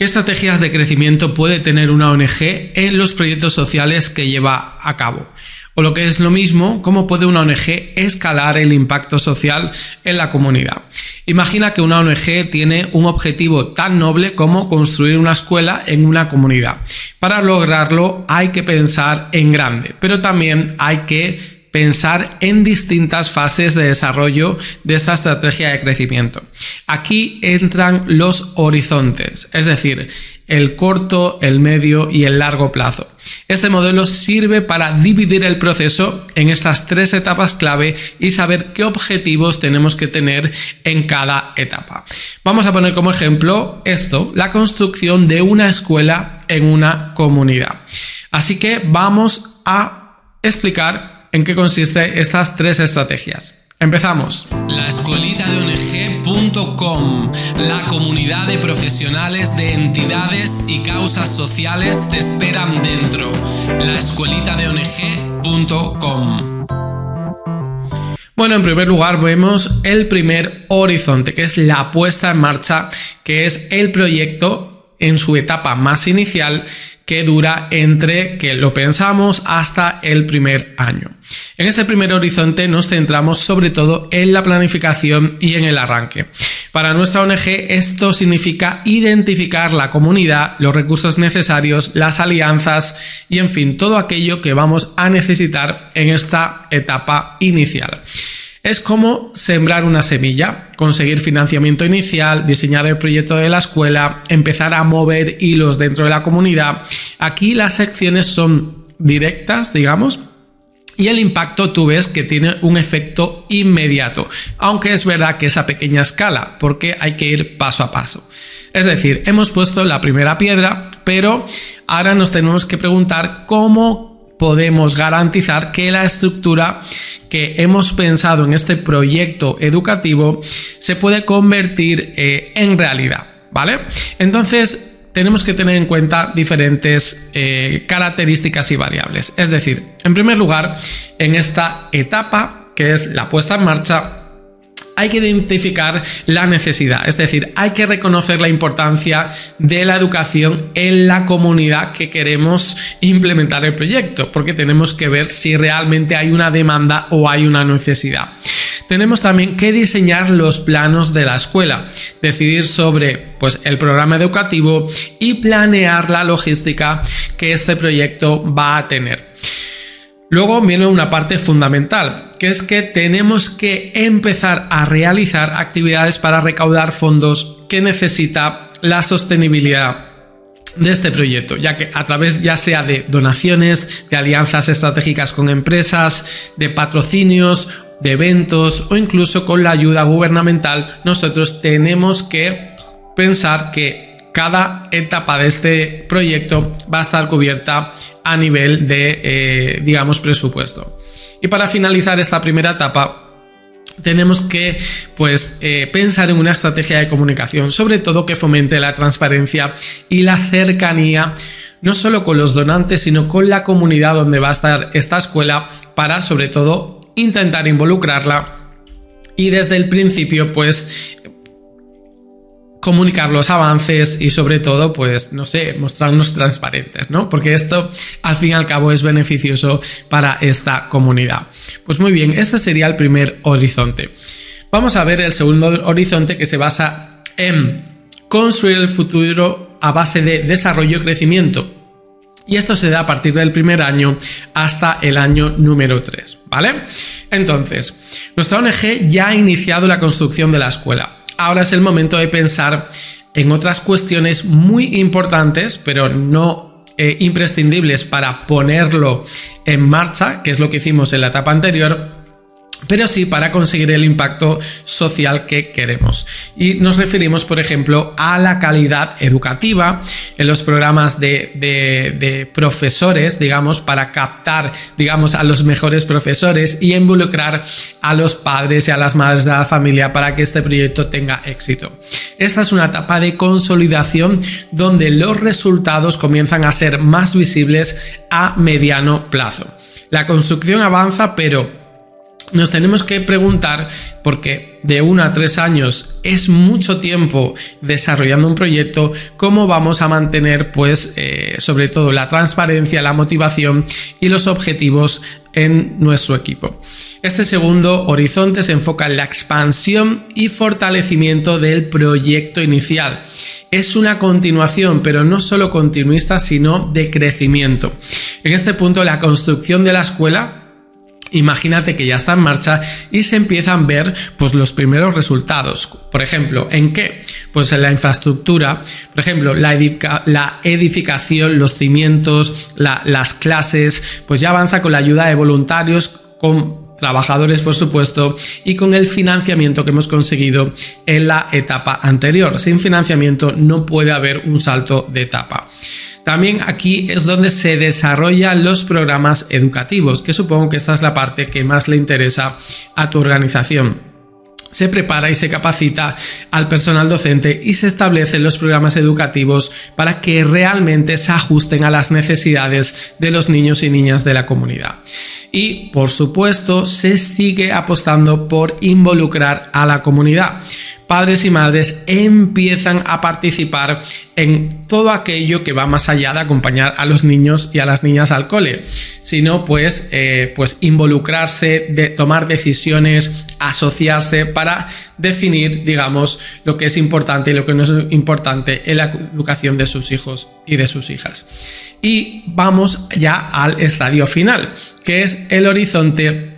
¿Qué estrategias de crecimiento puede tener una ONG en los proyectos sociales que lleva a cabo? O lo que es lo mismo, ¿cómo puede una ONG escalar el impacto social en la comunidad? Imagina que una ONG tiene un objetivo tan noble como construir una escuela en una comunidad. Para lograrlo hay que pensar en grande, pero también hay que pensar en distintas fases de desarrollo de esta estrategia de crecimiento. Aquí entran los horizontes, es decir, el corto, el medio y el largo plazo. Este modelo sirve para dividir el proceso en estas tres etapas clave y saber qué objetivos tenemos que tener en cada etapa. Vamos a poner como ejemplo esto, la construcción de una escuela en una comunidad. Así que vamos a explicar en qué consiste estas tres estrategias. Empezamos. La escuelita de ONG.com, la comunidad de profesionales de entidades y causas sociales te esperan dentro. La escuelita de ONG.com. Bueno, en primer lugar vemos el primer horizonte, que es la puesta en marcha, que es el proyecto en su etapa más inicial que dura entre que lo pensamos hasta el primer año. En este primer horizonte nos centramos sobre todo en la planificación y en el arranque. Para nuestra ONG esto significa identificar la comunidad, los recursos necesarios, las alianzas y en fin, todo aquello que vamos a necesitar en esta etapa inicial. Es como sembrar una semilla, conseguir financiamiento inicial, diseñar el proyecto de la escuela, empezar a mover hilos dentro de la comunidad. Aquí las secciones son directas, digamos, y el impacto tú ves que tiene un efecto inmediato, aunque es verdad que es a pequeña escala, porque hay que ir paso a paso. Es decir, hemos puesto la primera piedra, pero ahora nos tenemos que preguntar cómo podemos garantizar que la estructura que hemos pensado en este proyecto educativo se puede convertir eh, en realidad, ¿vale? Entonces, tenemos que tener en cuenta diferentes eh, características y variables. Es decir, en primer lugar, en esta etapa, que es la puesta en marcha, hay que identificar la necesidad, es decir, hay que reconocer la importancia de la educación en la comunidad que queremos implementar el proyecto, porque tenemos que ver si realmente hay una demanda o hay una necesidad. Tenemos también que diseñar los planos de la escuela, decidir sobre pues, el programa educativo y planear la logística que este proyecto va a tener. Luego viene una parte fundamental, que es que tenemos que empezar a realizar actividades para recaudar fondos que necesita la sostenibilidad de este proyecto, ya que a través ya sea de donaciones, de alianzas estratégicas con empresas, de patrocinios, de eventos o incluso con la ayuda gubernamental, nosotros tenemos que pensar que cada etapa de este proyecto va a estar cubierta a nivel de, eh, digamos, presupuesto. Y para finalizar esta primera etapa, tenemos que pues, eh, pensar en una estrategia de comunicación, sobre todo que fomente la transparencia y la cercanía, no solo con los donantes, sino con la comunidad donde va a estar esta escuela, para sobre todo intentar involucrarla. Y desde el principio pues comunicar los avances y sobre todo, pues, no sé, mostrarnos transparentes, ¿no? Porque esto, al fin y al cabo, es beneficioso para esta comunidad. Pues muy bien, este sería el primer horizonte. Vamos a ver el segundo horizonte que se basa en construir el futuro a base de desarrollo y crecimiento. Y esto se da a partir del primer año hasta el año número 3, ¿vale? Entonces, nuestra ONG ya ha iniciado la construcción de la escuela ahora es el momento de pensar en otras cuestiones muy importantes, pero no eh, imprescindibles para ponerlo en marcha, que es lo que hicimos en la etapa anterior, pero sí para conseguir el impacto social que queremos. Y nos referimos, por ejemplo, a la calidad educativa en los programas de, profesores, digamos, para captar, digamos, a los mejores profesores y involucrar a los padres y a las madres de la familia para que este proyecto tenga éxito. Esta es una etapa de consolidación donde los resultados comienzan a ser más visibles a mediano plazo. La construcción avanza, pero nos tenemos que preguntar, porque de uno a tres años es mucho tiempo desarrollando un proyecto, cómo vamos a mantener, pues, eh, sobre todo la transparencia, la motivación y los objetivos en nuestro equipo. Este segundo horizonte se enfoca en la expansión y fortalecimiento del proyecto inicial. Es una continuación, pero no solo continuista, sino de crecimiento. En este punto, la construcción de la escuela Imagínate que ya está en marcha y se empiezan a ver pues, los primeros resultados. Por ejemplo, ¿en qué? Pues en la infraestructura, por ejemplo, la, edificación, los cimientos, las clases, pues ya avanza con la ayuda de voluntarios, con trabajadores por supuesto y con el financiamiento que hemos conseguido en la etapa anterior. Sin financiamiento no puede haber un salto de etapa. También aquí es donde se desarrollan los programas educativos, que supongo que esta es la parte que más le interesa a tu organización se prepara y se capacita al personal docente y se establecen los programas educativos para que realmente se ajusten a las necesidades de los niños y niñas de la comunidad. Y por supuesto se sigue apostando por involucrar a la comunidad padres y madres empiezan a participar en todo aquello que va más allá de acompañar a los niños y a las niñas al cole, sino pues, eh, pues involucrarse, de tomar decisiones, asociarse para definir, digamos, lo que es importante y lo que no es importante en la educación de sus hijos y de sus hijas. Y vamos ya al estadio final, que es el horizonte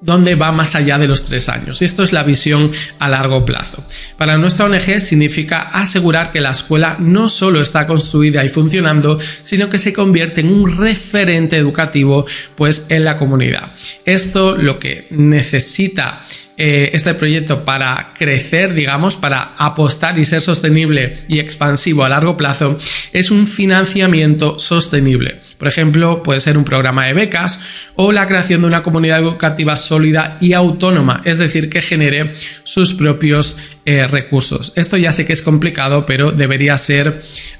donde va más allá de los tres años. Esto es la visión a largo plazo. Para nuestra ONG significa asegurar que la escuela no solo está construida y funcionando, sino que se convierte en un referente educativo pues en la comunidad. Esto lo que necesita eh, este proyecto para crecer, digamos, para apostar y ser sostenible y expansivo a largo plazo, es un financiamiento sostenible. Por ejemplo, puede ser un programa de becas o la creación de una comunidad educativa sólida y autónoma, es decir, que genere sus propios eh, recursos. Esto ya sé que es complicado, pero debería ser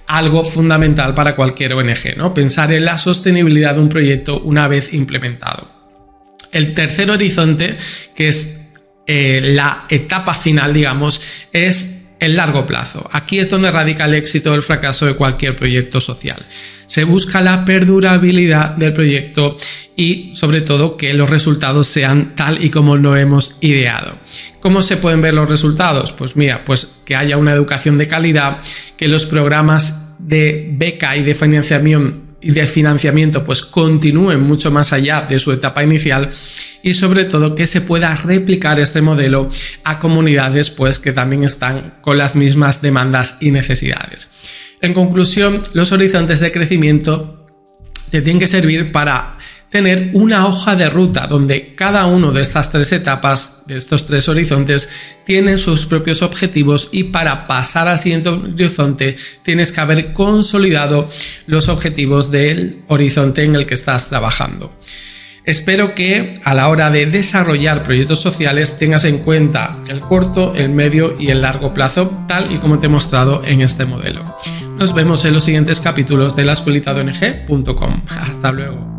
algo fundamental para cualquier ONG, ¿no? Pensar en la sostenibilidad de un proyecto una vez implementado. El tercer horizonte, que es eh, la etapa final, digamos, es el largo plazo. Aquí es donde radica el éxito o el fracaso de cualquier proyecto social. Se busca la perdurabilidad del proyecto y sobre todo que los resultados sean tal y como lo hemos ideado. ¿Cómo se pueden ver los resultados? Pues mira, pues que haya una educación de calidad, que los programas de beca y de financiamiento y de financiamiento pues continúen mucho más allá de su etapa inicial y sobre todo que se pueda replicar este modelo a comunidades pues que también están con las mismas demandas y necesidades. En conclusión, los horizontes de crecimiento te tienen que servir para tener una hoja de ruta donde cada uno de estas tres etapas, de estos tres horizontes, tienen sus propios objetivos y para pasar al siguiente horizonte tienes que haber consolidado los objetivos del horizonte en el que estás trabajando. Espero que a la hora de desarrollar proyectos sociales tengas en cuenta el corto, el medio y el largo plazo, tal y como te he mostrado en este modelo. Nos vemos en los siguientes capítulos de la escuelita de Hasta luego.